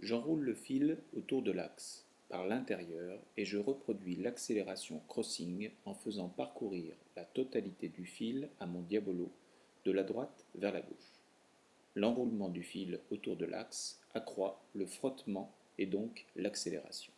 J'enroule le fil autour de l'axe par l'intérieur et je reproduis l'accélération crossing en faisant parcourir la totalité du fil à mon diabolo de la droite vers la gauche. L'enroulement du fil autour de l'axe accroît le frottement et donc l'accélération.